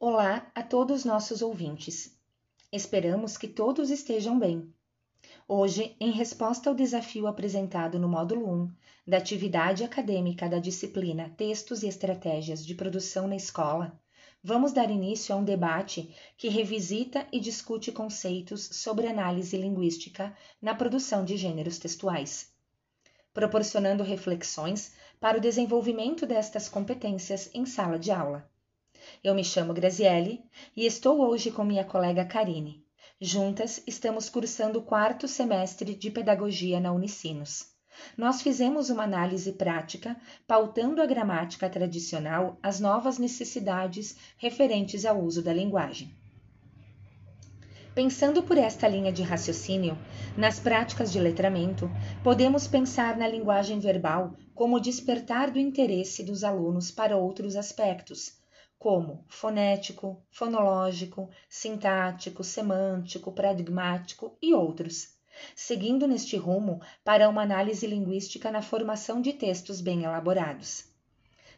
Olá a todos nossos ouvintes. Esperamos que todos estejam bem. Hoje, em resposta ao desafio apresentado no módulo 1 da atividade acadêmica da disciplina Textos e Estratégias de Produção na Escola, vamos dar início a um debate que revisita e discute conceitos sobre análise linguística na produção de gêneros textuais, proporcionando reflexões para o desenvolvimento destas competências em sala de aula. Eu me chamo Graziele e estou hoje com minha colega Karine. Juntas, estamos cursando o quarto semestre de Pedagogia na Unicinos. Nós fizemos uma análise prática, pautando a gramática tradicional às novas necessidades referentes ao uso da linguagem. Pensando por esta linha de raciocínio, nas práticas de letramento, podemos pensar na linguagem verbal como despertar do interesse dos alunos para outros aspectos, como fonético, fonológico, sintático, semântico, paradigmático e outros, seguindo neste rumo para uma análise linguística na formação de textos bem elaborados.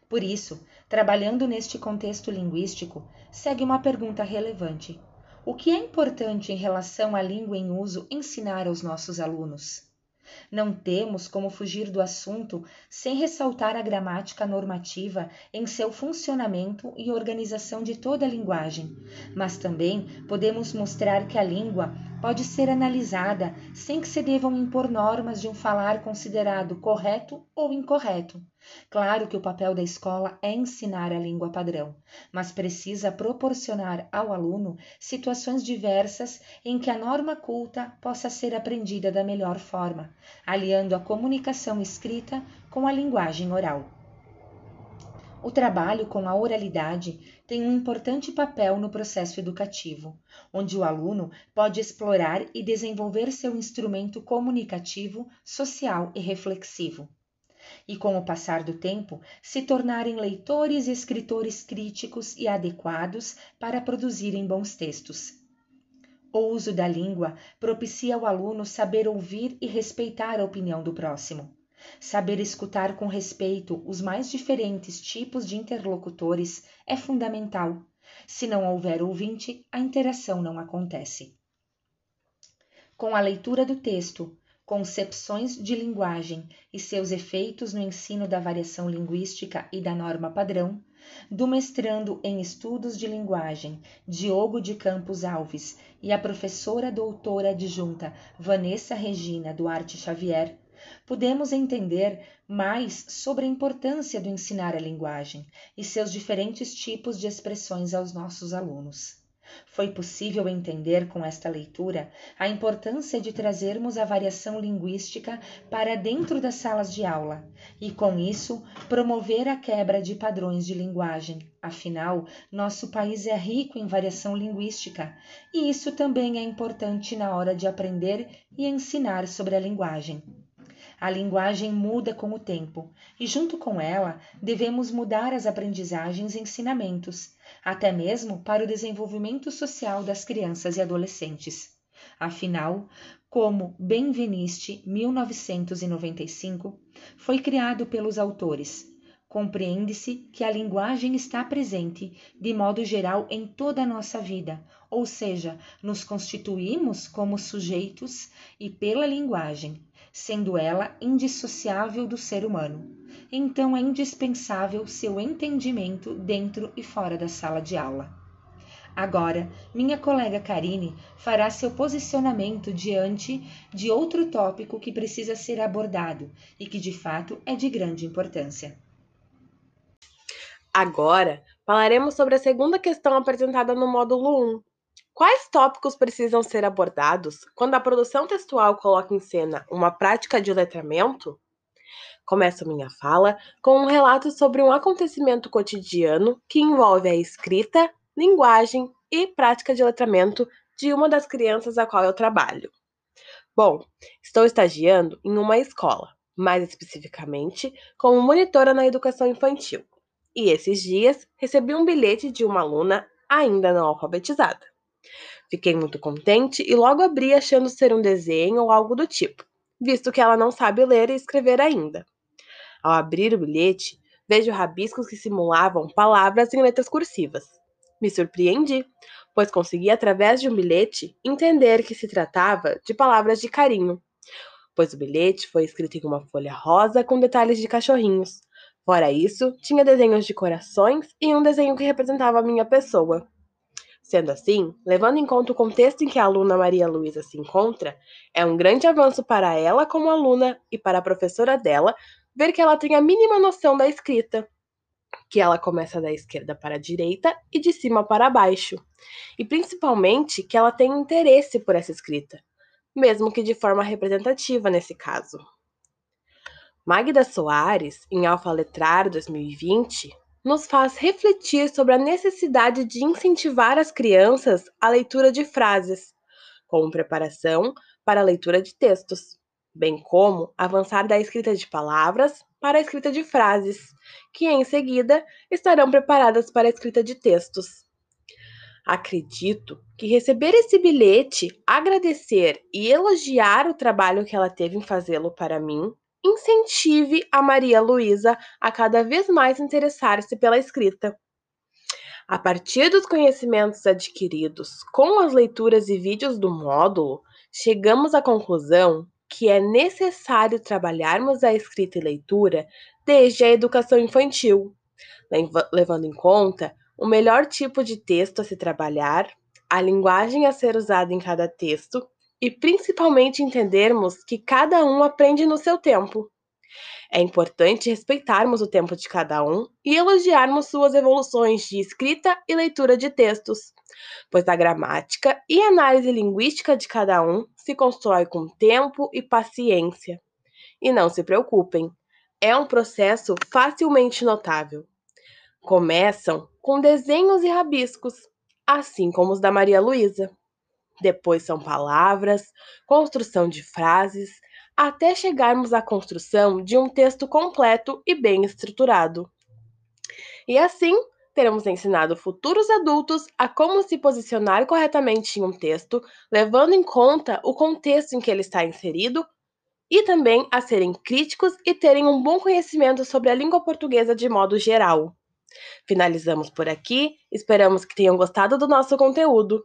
Por isso, trabalhando neste contexto linguístico, segue uma pergunta relevante: o que é importante em relação à língua em uso ensinar aos nossos alunos? Não temos como fugir do assunto sem ressaltar a gramática normativa em seu funcionamento e organização de toda a linguagem, mas também podemos mostrar que a língua pode ser analisada sem que se devam impor normas de um falar considerado correto ou incorreto. Claro que o papel da escola é ensinar a língua padrão, mas precisa proporcionar ao aluno situações diversas em que a norma culta possa ser aprendida da melhor forma, aliando a comunicação escrita com a linguagem oral. O trabalho com a oralidade tem um importante papel no processo educativo, onde o aluno pode explorar e desenvolver seu instrumento comunicativo, social e reflexivo. E com o passar do tempo, se tornarem leitores e escritores críticos e adequados para produzirem bons textos. O uso da língua propicia ao aluno saber ouvir e respeitar a opinião do próximo Saber escutar com respeito os mais diferentes tipos de interlocutores é fundamental. Se não houver ouvinte, a interação não acontece. Com a leitura do texto, concepções de linguagem e seus efeitos no ensino da variação linguística e da norma padrão, do mestrando em estudos de linguagem Diogo de Campos Alves e a professora doutora adjunta Vanessa Regina Duarte Xavier, podemos entender mais sobre a importância do ensinar a linguagem e seus diferentes tipos de expressões aos nossos alunos. Foi possível entender com esta leitura a importância de trazermos a variação linguística para dentro das salas de aula e, com isso, promover a quebra de padrões de linguagem. Afinal, nosso país é rico em variação linguística e isso também é importante na hora de aprender e ensinar sobre a linguagem. A linguagem muda com o tempo e, junto com ela, devemos mudar as aprendizagens e ensinamentos, até mesmo para o desenvolvimento social das crianças e adolescentes. Afinal, como Benveniste 1995 foi criado pelos autores, compreende-se que a linguagem está presente de modo geral em toda a nossa vida, ou seja, nos constituímos como sujeitos e pela linguagem sendo ela indissociável do ser humano. Então é indispensável seu entendimento dentro e fora da sala de aula. Agora, minha colega Karine fará seu posicionamento diante de outro tópico que precisa ser abordado e que de fato é de grande importância. Agora, falaremos sobre a segunda questão apresentada no módulo 1, Quais tópicos precisam ser abordados quando a produção textual coloca em cena uma prática de letramento? Começo minha fala com um relato sobre um acontecimento cotidiano que envolve a escrita, linguagem e prática de letramento de uma das crianças a qual eu trabalho. Bom, estou estagiando em uma escola, mais especificamente como monitora na educação infantil. E esses dias recebi um bilhete de uma aluna ainda não alfabetizada. Fiquei muito contente e logo abri achando ser um desenho ou algo do tipo, visto que ela não sabe ler e escrever ainda. Ao abrir o bilhete, vejo rabiscos que simulavam palavras em letras cursivas. Me surpreendi, pois consegui, através de um bilhete, entender que se tratava de palavras de carinho, pois o bilhete foi escrito em uma folha rosa com detalhes de cachorrinhos. Fora isso, tinha desenhos de corações e um desenho que representava a minha pessoa. Sendo assim, levando em conta o contexto em que a aluna Maria Luísa se encontra, é um grande avanço para ela como aluna e para a professora dela ver que ela tem a mínima noção da escrita, que ela começa da esquerda para a direita e de cima para baixo, e principalmente que ela tem interesse por essa escrita, mesmo que de forma representativa nesse caso. Magda Soares, em Alfa Letrar 2020, nos faz refletir sobre a necessidade de incentivar as crianças a leitura de frases, como preparação para a leitura de textos, bem como avançar da escrita de palavras para a escrita de frases, que em seguida estarão preparadas para a escrita de textos. Acredito que receber esse bilhete, agradecer e elogiar o trabalho que ela teve em fazê-lo para mim, incentive a Maria Luísa a cada vez mais interessar-se pela escrita. A partir dos conhecimentos adquiridos com as leituras e vídeos do módulo, chegamos à conclusão que é necessário trabalharmos a escrita e leitura desde a educação infantil, levando em conta o melhor tipo de texto a se trabalhar, a linguagem a ser usada em cada texto e principalmente entendermos que cada um aprende no seu tempo. É importante respeitarmos o tempo de cada um e elogiarmos suas evoluções de escrita e leitura de textos, pois a gramática e análise linguística de cada um se constrói com tempo e paciência. E não se preocupem, é um processo facilmente notável. Começam com desenhos e rabiscos, assim como os da Maria Luísa. Depois são palavras, construção de frases, até chegarmos à construção de um texto completo e bem estruturado. E assim, teremos ensinado futuros adultos a como se posicionar corretamente em um texto, levando em conta o contexto em que ele está inserido, e também a serem críticos e terem um bom conhecimento sobre a língua portuguesa de modo geral. Finalizamos por aqui, esperamos que tenham gostado do nosso conteúdo.